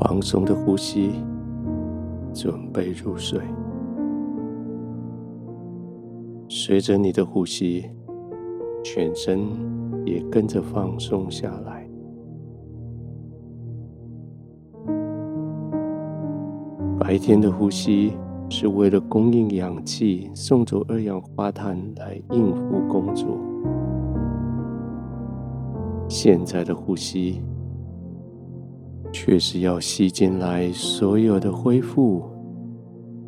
放松的呼吸，准备入睡。随着你的呼吸，全身也跟着放松下来。白天的呼吸是为了供应氧气，送走二氧化碳来应付工作。现在的呼吸却是要吸进来所有的恢复，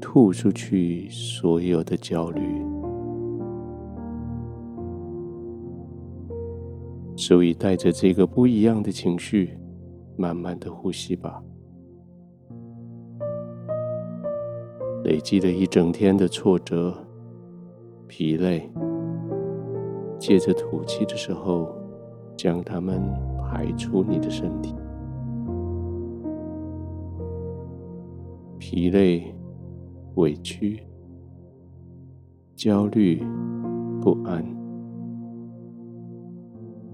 吐出去所有的焦虑。所以带着这个不一样的情绪，慢慢的呼吸吧。累积了一整天的挫折、疲累，借着吐气的时候，将它们排出你的身体。疲累、委屈、焦虑、不安，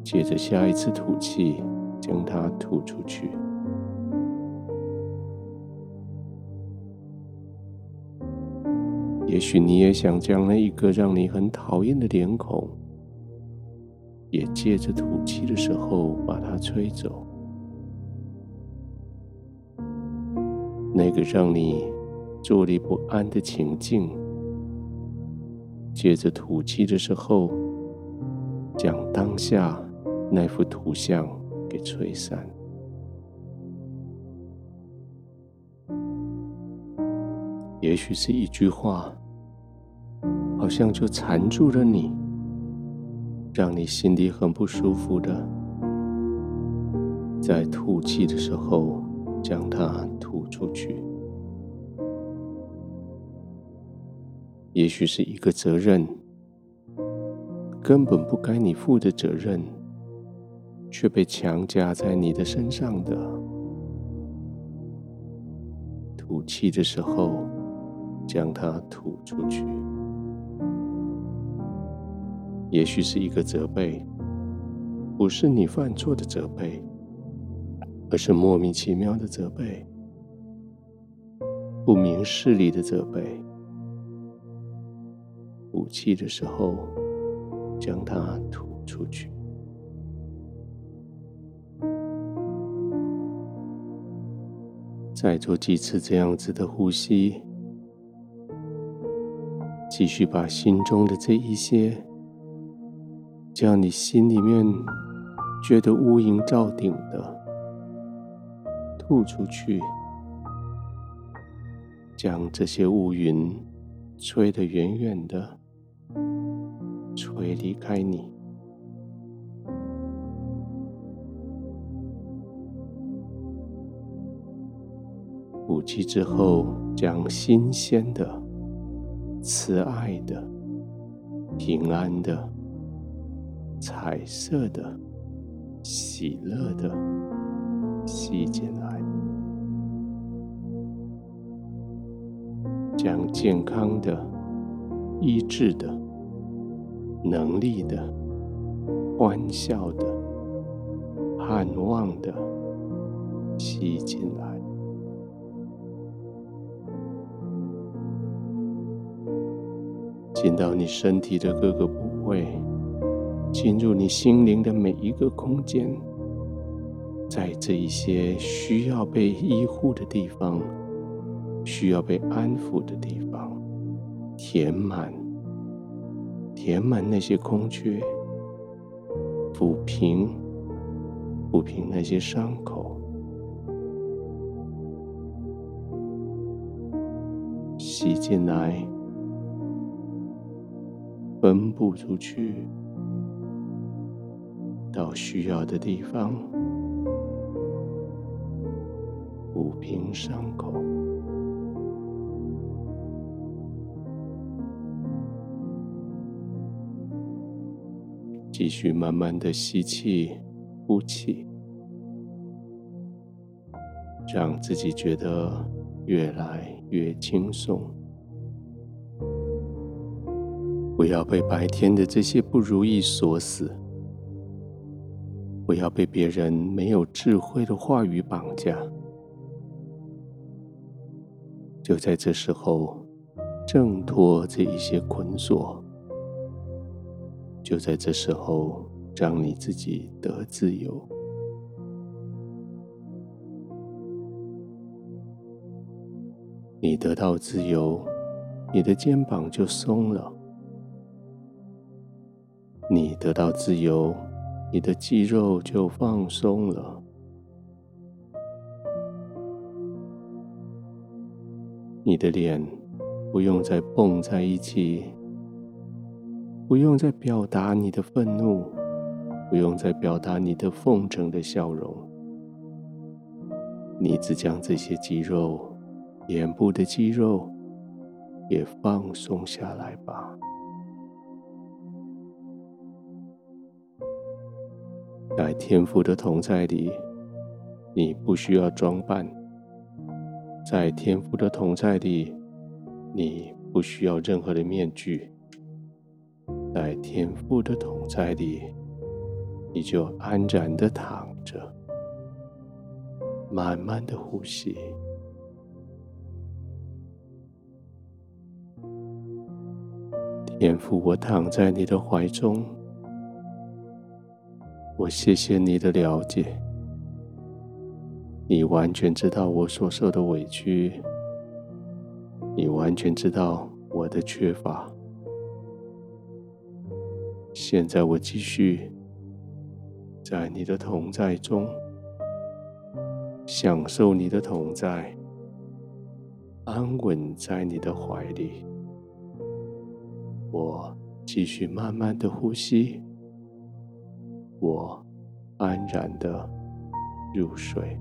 借着下一次吐气，将它吐出去。也许你也想将那一个让你很讨厌的脸孔，也借着吐气的时候把它吹走。那个让你坐立不安的情境，借着吐气的时候，将当下那幅图像给吹散。也许是一句话，好像就缠住了你，让你心里很不舒服的，在吐气的时候将它吐出去。也许是一个责任，根本不该你负的责任，却被强加在你的身上的。吐气的时候。将它吐出去。也许是一个责备，不是你犯错的责备，而是莫名其妙的责备，不明事理的责备。吐气的时候，将它吐出去。再做几次这样子的呼吸。继续把心中的这一些，将你心里面觉得乌云罩顶的吐出去，将这些乌云吹得远远的，吹离开你。呼气之后，将新鲜的。慈爱的、平安的、彩色的、喜乐的，吸进将健康的、医治的、能力的、欢笑的、盼望的，吸进来。进到你身体的各个部位，进入你心灵的每一个空间，在这一些需要被医护的地方，需要被安抚的地方，填满，填满那些空缺，抚平，抚平那些伤口，吸进来。分布出去，到需要的地方，抚平伤口，继续慢慢的吸气、呼气，让自己觉得越来越轻松。不要被白天的这些不如意锁死，不要被别人没有智慧的话语绑架，就在这时候，挣脱这一些捆锁；就在这时候，让你自己得自由。你得到自由，你的肩膀就松了；你得到自由，你的肌肉就放松了。你的脸不用再绷在一起，不用再表达你的愤怒，不用再表达你的奉承的笑容。你只将这些肌肉。眼部的肌肉也放松下来吧。在天赋的同在里，你不需要装扮；在天赋的同在里，你不需要任何的面具；在天父的同在里，你就安然的躺着，慢慢的呼吸。天父，我躺在你的怀中，我谢谢你的了解，你完全知道我所受的委屈，你完全知道我的缺乏。现在我继续在你的同在中，享受你的同在，安稳在你的怀里。我继续慢慢的呼吸，我安然的入睡。